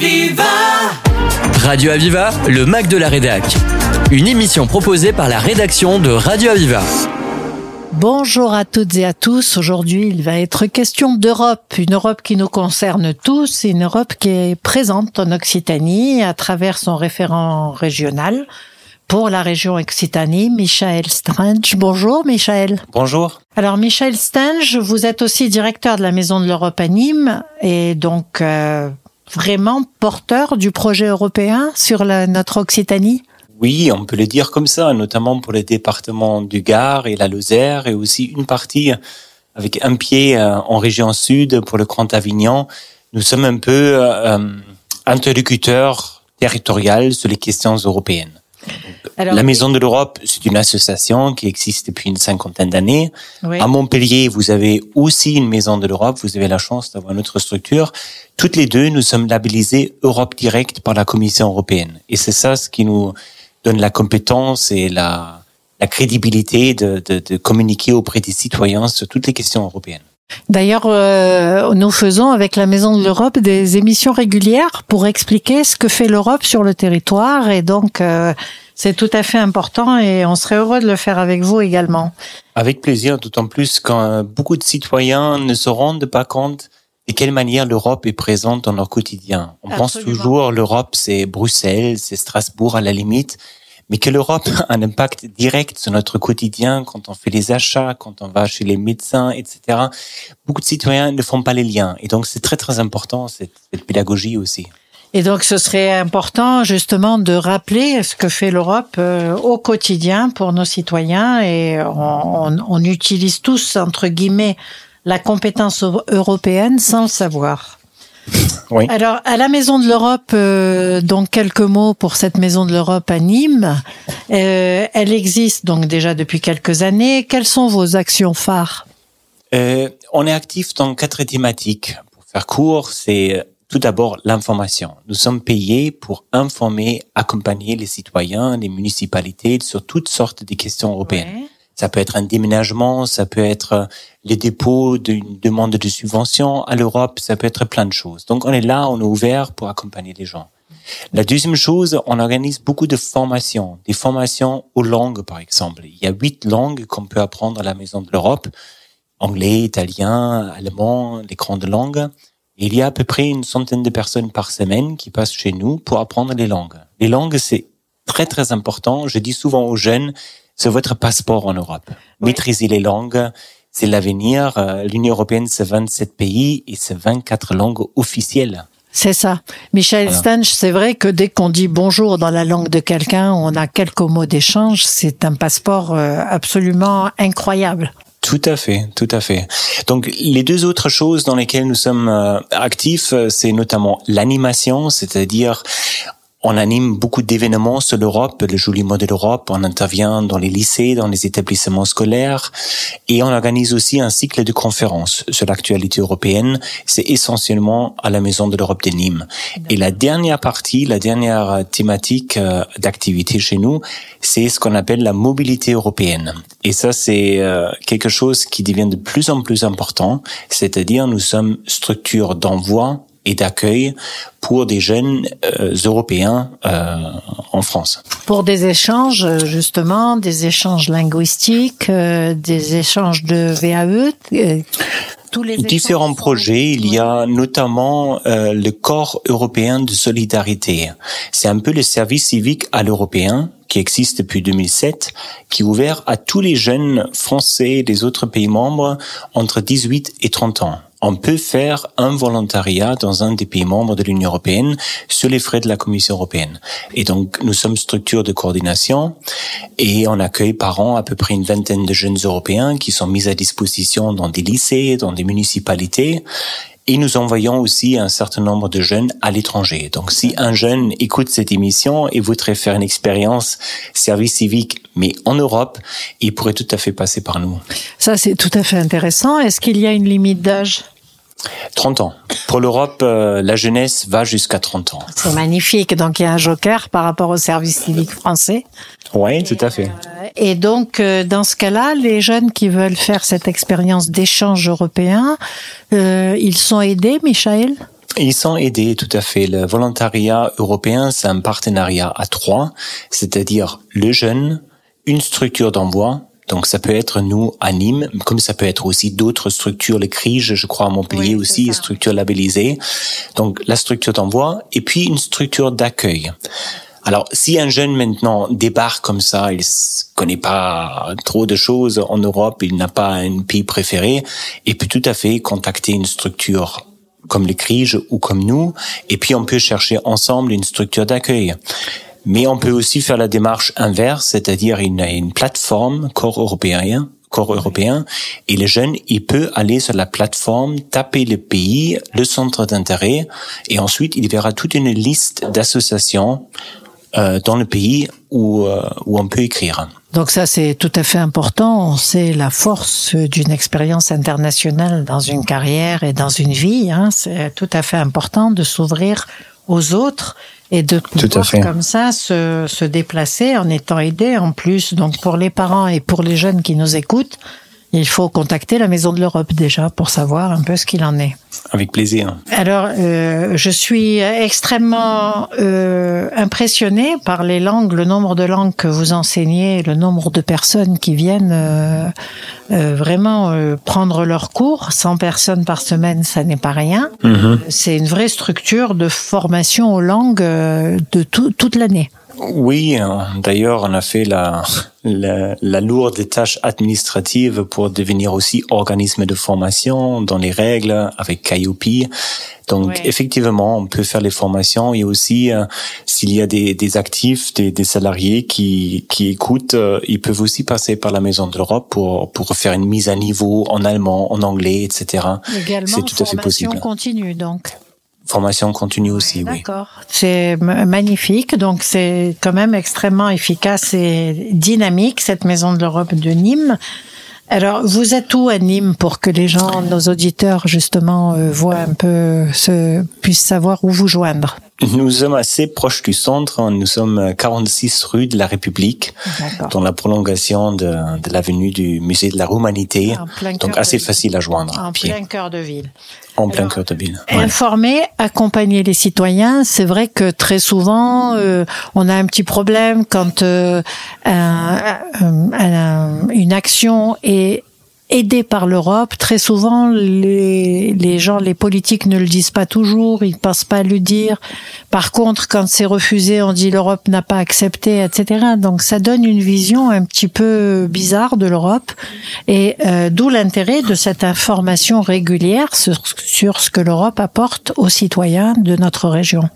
Aviva Radio Aviva, le Mac de la Rédac. Une émission proposée par la rédaction de Radio Aviva. Bonjour à toutes et à tous. Aujourd'hui, il va être question d'Europe, une Europe qui nous concerne tous, une Europe qui est présente en Occitanie à travers son référent régional pour la région Occitanie, Michael Strange. Bonjour Michael. Bonjour. Alors Michael Strange, vous êtes aussi directeur de la Maison de l'Europe à Nîmes et donc euh, vraiment porteur du projet européen sur notre Occitanie? Oui, on peut le dire comme ça, notamment pour les départements du Gard et la Lozère et aussi une partie avec un pied euh, en région sud pour le Grand Avignon. Nous sommes un peu euh, interlocuteurs territoriaux sur les questions européennes. Alors, la Maison de l'Europe, c'est une association qui existe depuis une cinquantaine d'années. Oui. À Montpellier, vous avez aussi une Maison de l'Europe. Vous avez la chance d'avoir notre structure. Toutes les deux, nous sommes labellisés Europe Direct par la Commission européenne. Et c'est ça ce qui nous donne la compétence et la, la crédibilité de, de, de communiquer auprès des citoyens sur toutes les questions européennes. D'ailleurs, euh, nous faisons avec la Maison de l'Europe des émissions régulières pour expliquer ce que fait l'Europe sur le territoire et donc euh, c'est tout à fait important et on serait heureux de le faire avec vous également. Avec plaisir, d'autant plus quand beaucoup de citoyens ne se rendent pas compte de quelle manière l'Europe est présente dans leur quotidien. On Absolument. pense toujours l'Europe c'est Bruxelles, c'est Strasbourg à la limite, mais que l'Europe a un impact direct sur notre quotidien quand on fait les achats, quand on va chez les médecins, etc. Beaucoup de citoyens ne font pas les liens. Et donc, c'est très, très important, cette, pédagogie aussi. Et donc, ce serait important, justement, de rappeler ce que fait l'Europe euh, au quotidien pour nos citoyens. Et on utilise tous, entre guillemets, la compétence européenne sans le savoir. Oui. Alors, à la Maison de l'Europe, euh, donc quelques mots pour cette Maison de l'Europe à Nîmes. Euh, elle existe donc déjà depuis quelques années. Quelles sont vos actions phares? Euh, On est actif dans quatre thématiques. Pour faire court, c'est tout d'abord l'information. Nous sommes payés pour informer, accompagner les citoyens, les municipalités sur toutes sortes de questions européennes. Ouais. Ça peut être un déménagement, ça peut être les dépôts d'une demande de subvention à l'Europe, ça peut être plein de choses. Donc on est là, on est ouvert pour accompagner les gens. La deuxième chose, on organise beaucoup de formations, des formations aux langues par exemple. Il y a huit langues qu'on peut apprendre à la Maison de l'Europe anglais, italien, allemand, les grandes langues. Et il y a à peu près une centaine de personnes par semaine qui passent chez nous pour apprendre les langues. Les langues, c'est très très important. Je dis souvent aux jeunes, c'est votre passeport en Europe. Oui. Maîtriser les langues, c'est l'avenir. L'Union européenne, c'est 27 pays et c'est 24 langues officielles. C'est ça. Michel voilà. Stange, c'est vrai que dès qu'on dit bonjour dans la langue de quelqu'un, on a quelques mots d'échange. C'est un passeport euh, absolument incroyable. Tout à fait, tout à fait. Donc les deux autres choses dans lesquelles nous sommes euh, actifs, c'est notamment l'animation, c'est-à-dire on anime beaucoup d'événements sur l'Europe, le joli mot de l'Europe. On intervient dans les lycées, dans les établissements scolaires et on organise aussi un cycle de conférences sur l'actualité européenne. C'est essentiellement à la Maison de l'Europe de Nîmes. Et la dernière partie, la dernière thématique euh, d'activité chez nous, c'est ce qu'on appelle la mobilité européenne. Et ça, c'est euh, quelque chose qui devient de plus en plus important. C'est-à-dire, nous sommes structure d'envoi et d'accueil pour des jeunes euh, européens euh, en France. Pour des échanges, justement, des échanges linguistiques, euh, des échanges de VAE. euh, Tous les Différents projets, il y a notamment euh, le corps européen de solidarité. C'est un peu le service civique à l'européen qui existe depuis 2007, qui est ouvert à tous les jeunes français des autres pays membres entre 18 et 30 ans on peut faire un volontariat dans un des pays membres de l'Union européenne sur les frais de la Commission européenne. Et donc, nous sommes structure de coordination et on accueille par an à peu près une vingtaine de jeunes européens qui sont mis à disposition dans des lycées, dans des municipalités et nous envoyons aussi un certain nombre de jeunes à l'étranger. Donc, si un jeune écoute cette émission et voudrait faire une expérience service civique, mais en Europe, il pourrait tout à fait passer par nous. Ça, c'est tout à fait intéressant. Est-ce qu'il y a une limite d'âge? 30 ans. Pour l'Europe, euh, la jeunesse va jusqu'à 30 ans. C'est magnifique. Donc, il y a un joker par rapport au service civique français. Oui, tout à fait. Euh, et donc, euh, dans ce cas-là, les jeunes qui veulent faire cette expérience d'échange européen, euh, ils sont aidés, Michael? Ils sont aidés, tout à fait. Le volontariat européen, c'est un partenariat à trois, c'est-à-dire le jeune, une structure d'envoi, donc ça peut être nous à Nîmes, comme ça peut être aussi d'autres structures, les CRIGE, je crois à Montpellier aussi, structure labellisée. Donc la structure d'envoi et puis une structure d'accueil. Alors, si un jeune maintenant débarque comme ça, il connaît pas trop de choses en Europe, il n'a pas un pays préféré, il peut tout à fait contacter une structure comme les CRIGE ou comme nous, et puis on peut chercher ensemble une structure d'accueil. Mais on peut aussi faire la démarche inverse, c'est-à-dire une, une plateforme corps européen corps européen et le jeune il peut aller sur la plateforme taper le pays le centre d'intérêt et ensuite il verra toute une liste d'associations euh, dans le pays où, euh, où on peut écrire. Donc ça, c'est tout à fait important. C'est la force d'une expérience internationale dans une carrière et dans une vie. Hein. C'est tout à fait important de s'ouvrir aux autres et de pouvoir comme ça se, se déplacer en étant aidé en plus. Donc pour les parents et pour les jeunes qui nous écoutent, il faut contacter la Maison de l'Europe déjà pour savoir un peu ce qu'il en est. Avec plaisir. Alors, euh, je suis extrêmement euh, impressionnée par les langues, le nombre de langues que vous enseignez, le nombre de personnes qui viennent euh, euh vraiment euh, prendre leur cours. 100 personnes par semaine, ça n'est pas rien. Mm-hmm. C'est une vraie structure de formation aux langues euh, de tout, toute l'année. Oui, d'ailleurs, on a fait la, la, la, lourde tâche administrative pour devenir aussi organisme de formation dans les règles avec Calliope. Donc, effectivement, on peut faire les formations et aussi, euh, s'il y a des, des actifs, des, des, salariés qui, qui écoutent, euh, ils peuvent aussi passer par la Maison de l'Europe pour, pour faire une mise à niveau en allemand, en anglais, etc. C'est tout à fait possible. continue, donc formation continue aussi, oui. D'accord. C'est magnifique. Donc, c'est quand même extrêmement efficace et dynamique, cette maison de l'Europe de Nîmes. Alors, vous êtes où à Nîmes pour que les gens, nos auditeurs, justement, euh, voient un peu, se, puissent savoir où vous joindre? Nous sommes assez proches du centre. Nous sommes 46 rue de la République, dans la prolongation de, de l'avenue du musée de la Romanité. Donc assez facile à joindre. En plein cœur de ville. En plein cœur de ville. Informer, accompagner les citoyens. C'est vrai que très souvent, euh, on a un petit problème quand euh, une action est aidé par l'Europe. Très souvent, les, les gens, les politiques ne le disent pas toujours, ils ne pensent pas à le dire. Par contre, quand c'est refusé, on dit l'Europe n'a pas accepté, etc. Donc ça donne une vision un petit peu bizarre de l'Europe, et euh, d'où l'intérêt de cette information régulière sur, sur ce que l'Europe apporte aux citoyens de notre région.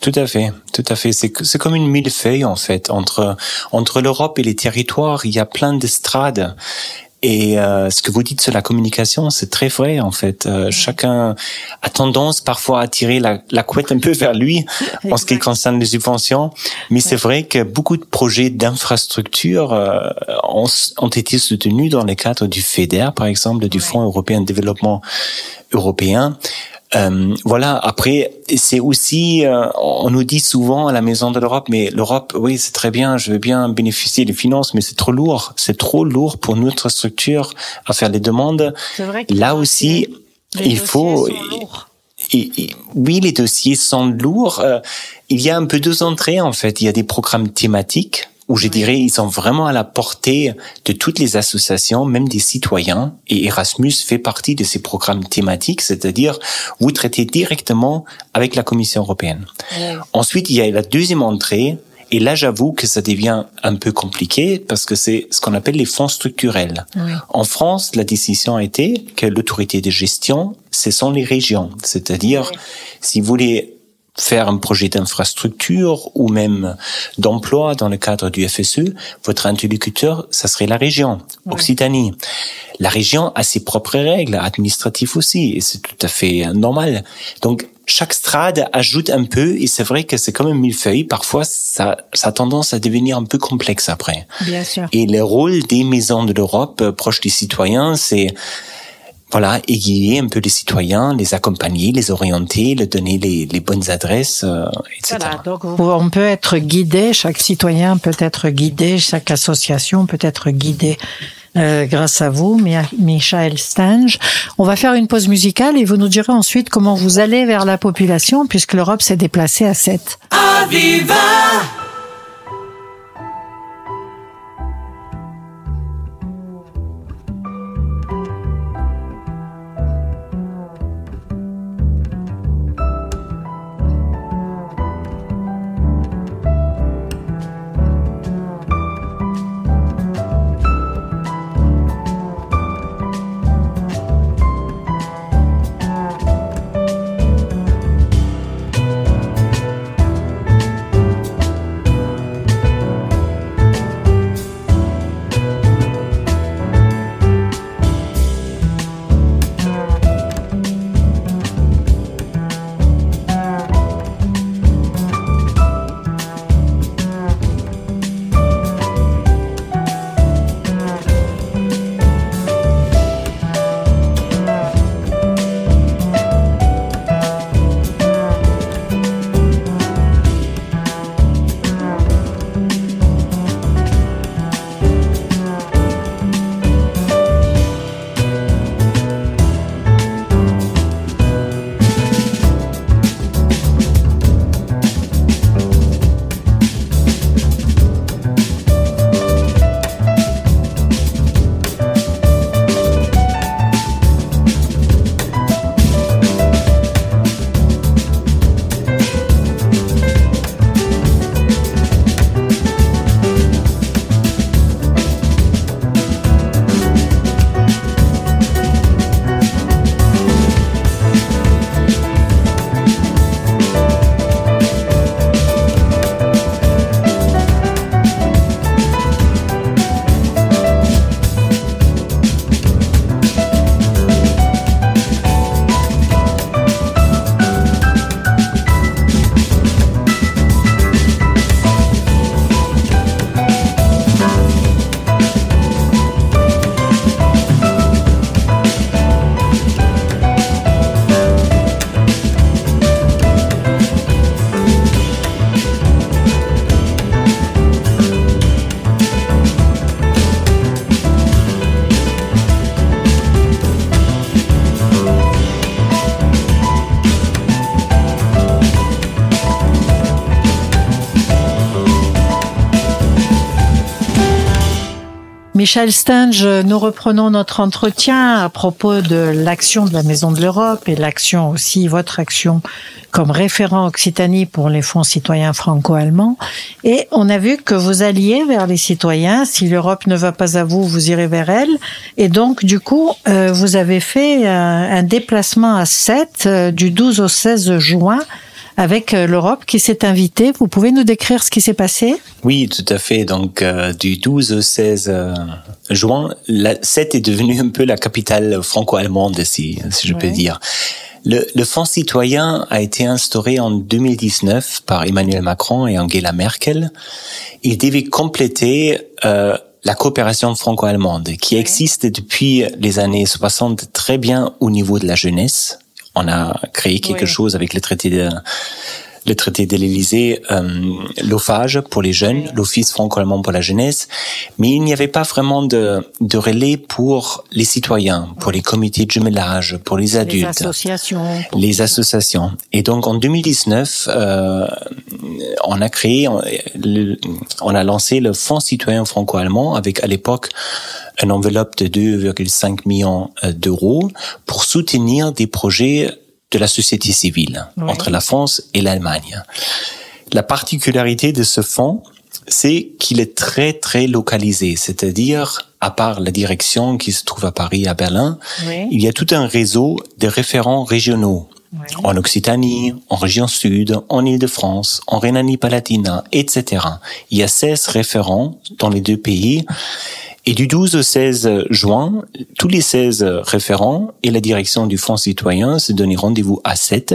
Tout à fait, tout à fait. C'est c'est comme une millefeuille en fait entre entre l'Europe et les territoires. Il y a plein d'estrades et euh, ce que vous dites sur la communication, c'est très vrai en fait. Euh, chacun a tendance parfois à tirer la, la couette un peu vers lui en ce qui concerne les subventions, mais c'est vrai que beaucoup de projets d'infrastructure euh, ont, ont, été soutenus dans le cadre du FEDER, par exemple, du Fonds européen de développement européen. Euh, voilà. Après, c'est aussi, euh, on nous dit souvent à la Maison de l'Europe, mais l'Europe, oui, c'est très bien, je veux bien bénéficier des finances, mais c'est trop lourd. C'est trop lourd pour notre structure à faire les demandes. Vrai Là aussi, il faut. oui, les dossiers sont lourds. Euh, il y a un peu deux entrées en fait. Il y a des programmes thématiques où je dirais ils sont vraiment à la portée de toutes les associations, même des citoyens. Et Erasmus fait partie de ces programmes thématiques, c'est-à-dire vous traitez directement avec la Commission européenne. Ensuite, il y a la deuxième entrée. Et là, j'avoue que ça devient un peu compliqué parce que c'est ce qu'on appelle les fonds structurels. En France, la décision a été que l'autorité de gestion, ce sont les régions. C'est-à-dire, si vous voulez faire un projet d'infrastructure ou même d'emploi dans le cadre du FSE, votre interlocuteur, ça serait la région, Occitanie. La région a ses propres règles administratives aussi, et c'est tout à fait normal. Donc, chaque strade ajoute un peu, et c'est vrai que c'est comme un millefeuille. Parfois, ça, ça a tendance à devenir un peu complexe après. Bien sûr. Et le rôle des maisons de l'Europe, euh, proches des citoyens, c'est voilà, aiguiller un peu les citoyens, les accompagner, les orienter, leur donner les, les bonnes adresses, euh, etc. Voilà, donc on peut être guidé, chaque citoyen peut être guidé, chaque association peut être guidée euh, grâce à vous, Michael Stange. On va faire une pause musicale et vous nous direz ensuite comment vous allez vers la population puisque l'Europe s'est déplacée à 7. Aviva Michel Stange, nous reprenons notre entretien à propos de l'action de la Maison de l'Europe et l'action aussi, votre action comme référent Occitanie pour les fonds citoyens franco-allemands. Et on a vu que vous alliez vers les citoyens. Si l'Europe ne va pas à vous, vous irez vers elle. Et donc, du coup, euh, vous avez fait euh, un déplacement à 7 euh, du 12 au 16 juin avec euh, l'Europe qui s'est invitée. Vous pouvez nous décrire ce qui s'est passé? Oui, tout à fait. Donc, euh, du 12 au 16 euh, juin, la, Sète est devenue un peu la capitale franco-allemande, si, si je peux dire. Le, le, Fonds citoyen a été instauré en 2019 par Emmanuel Macron et Angela Merkel. Il devait compléter euh, la coopération franco-allemande qui existe depuis les années 60 très bien au niveau de la jeunesse on a créé quelque chose avec le traité de le traité de l'Élysée, euh, l'OFAGE pour les jeunes, l'Office franco-allemand pour la jeunesse, mais il n'y avait pas vraiment de, de relais pour les citoyens, pour les comités de jumelage, pour les adultes, les associations. Les associations. Et donc en 2019, euh, on a créé, on, on a lancé le Fonds citoyen franco-allemand avec à l'époque une enveloppe de 2,5 millions euh, d'euros pour soutenir des projets de la société civile entre la France et l'Allemagne. La particularité de ce fonds, c'est qu'il est très très localisé, c'est-à-dire à part la direction qui se trouve à Paris, à Berlin, il y a tout un réseau de référents régionaux. En Occitanie, en région sud, en Île-de-France, en Rhénanie-Palatinat, etc. Il y a 16 référents dans les deux pays et du 12 au 16 juin, tous les 16 référents et la direction du Fonds citoyen se donnent rendez-vous à 7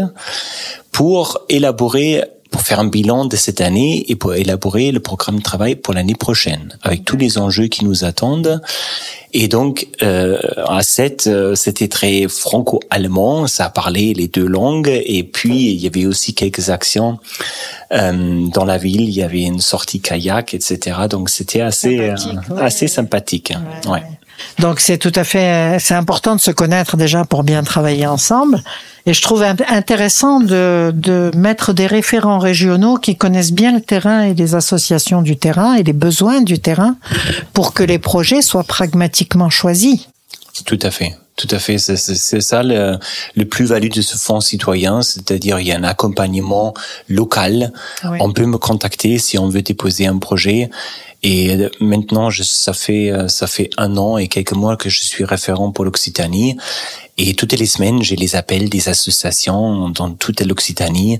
pour élaborer pour faire un bilan de cette année et pour élaborer le programme de travail pour l'année prochaine, avec tous les enjeux qui nous attendent. Et donc, euh, à 7, euh, c'était très franco-allemand, ça parlait les deux langues, et puis il y avait aussi quelques actions euh, dans la ville, il y avait une sortie kayak, etc. Donc c'était assez sympathique. Euh, assez sympathique. Ouais. Donc c'est tout à fait, c'est important de se connaître déjà pour bien travailler ensemble. Et je trouve intéressant de, de mettre des référents régionaux qui connaissent bien le terrain et les associations du terrain et les besoins du terrain pour que les projets soient pragmatiquement choisis. Tout à fait. Tout à fait, c'est ça le, le plus-value de ce fonds citoyen, c'est-à-dire il y a un accompagnement local. On peut me contacter si on veut déposer un projet. Et maintenant, je, ça fait ça fait un an et quelques mois que je suis référent pour l'Occitanie. Et toutes les semaines, j'ai les appels des associations dans toute l'Occitanie.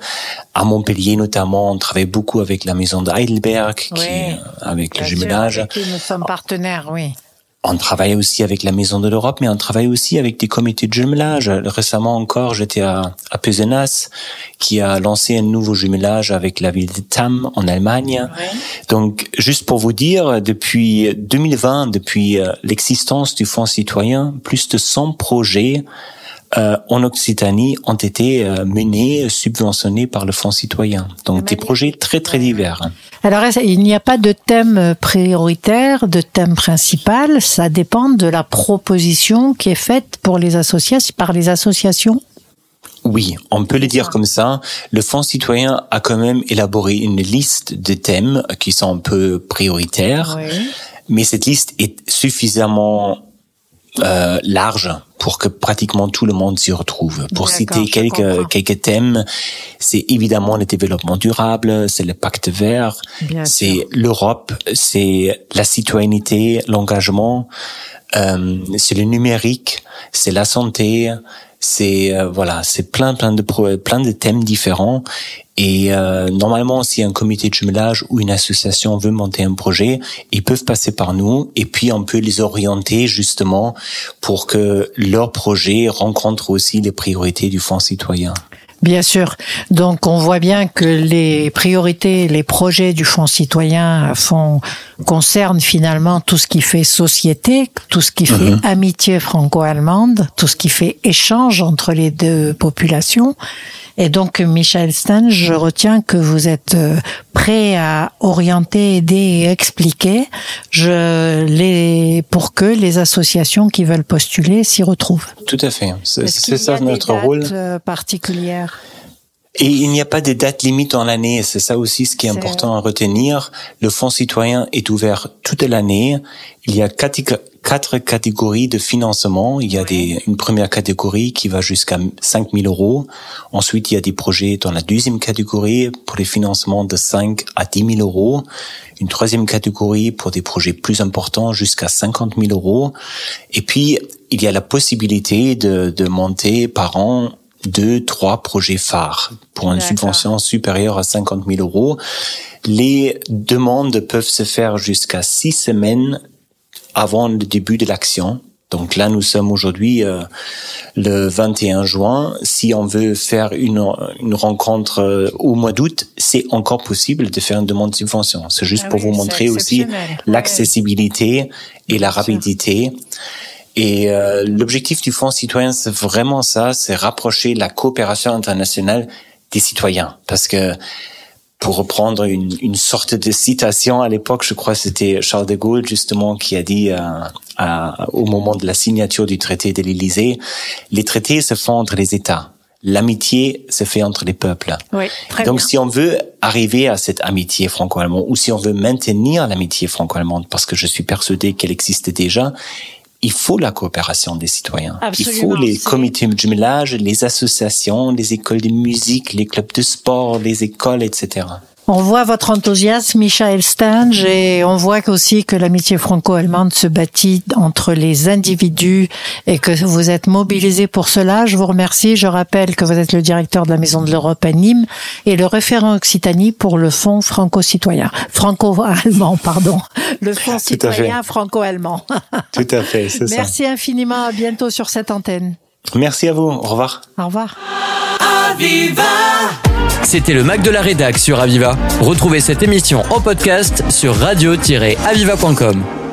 À Montpellier, notamment, on travaille beaucoup avec la maison d'Heidelberg, qui, avec le jumelage. Qui nous sommes partenaires, oui. On travaille aussi avec la Maison de l'Europe, mais on travaille aussi avec des comités de jumelage. Récemment encore, j'étais à, à Pezenas, qui a lancé un nouveau jumelage avec la ville de Tam en Allemagne. Donc, juste pour vous dire, depuis 2020, depuis euh, l'existence du Fonds citoyen, plus de 100 projets euh, en Occitanie ont été euh, menés, subventionnés par le Fonds citoyen. Donc des projets très très divers. Alors il n'y a pas de thème prioritaire, de thème principal, ça dépend de la proposition qui est faite pour les associations par les associations. Oui, on peut le dire comme ça. Le Fonds citoyen a quand même élaboré une liste de thèmes qui sont un peu prioritaires, mais cette liste est suffisamment euh, large pour que pratiquement tout le monde s'y retrouve. Pour citer quelques quelques thèmes, c'est évidemment le développement durable, c'est le pacte vert, c'est l'Europe, c'est la citoyenneté, l'engagement, euh, c'est le numérique, c'est la santé, c'est euh, voilà, c'est plein plein de plein de thèmes différents et euh, normalement, si un comité de jumelage ou une association veut monter un projet, ils peuvent passer par nous et puis on peut les orienter justement pour que leur projet rencontre aussi les priorités du Fonds citoyen. Bien sûr. Donc on voit bien que les priorités, les projets du Fonds citoyen font, concernent finalement tout ce qui fait société, tout ce qui fait mhm. amitié franco-allemande, tout ce qui fait échange entre les deux populations. Et donc, Michel Stan, je retiens que vous êtes euh, prêt à orienter, aider et expliquer je, les, pour que les associations qui veulent postuler s'y retrouvent. Tout à fait. C'est ça notre rôle. Euh, particulière. Et il n'y a pas de date limite en l'année. C'est ça aussi ce qui est, important à retenir. Le Fonds citoyen est ouvert toute l'année. Il y a quatre, quatre catégories de financement. Il y a des, une première catégorie qui va jusqu'à 5 000 euros. Ensuite, il y a des projets dans la deuxième catégorie pour les financements de 5 à 10 000 euros. Une troisième catégorie pour des projets plus importants jusqu'à 50 000 euros. Et puis, il y a la possibilité de, de monter par an deux, trois projets phares pour une subvention supérieure à 50 000 euros. Les demandes peuvent se faire jusqu'à six semaines avant le début de l'action. Donc là, nous sommes aujourd'hui euh, le 21 juin. Si on veut faire une, une rencontre euh, au mois d'août, c'est encore possible de faire une demande de subvention. C'est juste ah pour vous montrer aussi l'accessibilité et la rapidité. Et euh, l'objectif du Fonds citoyen, c'est vraiment ça, c'est rapprocher la coopération internationale des citoyens. Parce que, pour reprendre une, une sorte de citation à l'époque, je crois que c'était Charles de Gaulle justement qui a dit euh, à, au moment de la signature du traité de l'Élysée, les traités se font entre les États. L'amitié se fait entre les peuples. Oui, Donc, bien. si on veut arriver à cette amitié franco-allemande, ou si on veut maintenir l'amitié franco-allemande, parce que je suis persuadé qu'elle existe déjà, il faut la coopération des citoyens. Absolument, il faut les comités de jumelage, les associations, les écoles de musique, les clubs de sport, les écoles, etc. On voit votre enthousiasme, Michael Stange, et on voit aussi que l'amitié franco-allemande se bâtit entre les individus et que vous êtes mobilisé pour cela. Je vous remercie. Je rappelle que vous êtes le directeur de la Maison de l'Europe à Nîmes et le référent Occitanie pour le Fonds franco-citoyen. Franco-allemand, pardon. Le Fonds citoyen franco-allemand. Tout à fait, c'est ça. Merci infiniment. À bientôt sur cette antenne. Merci à vous. Au revoir. Au revoir. C'était le Mac de la Rédac sur Aviva. Retrouvez cette émission en podcast sur radio-aviva.com.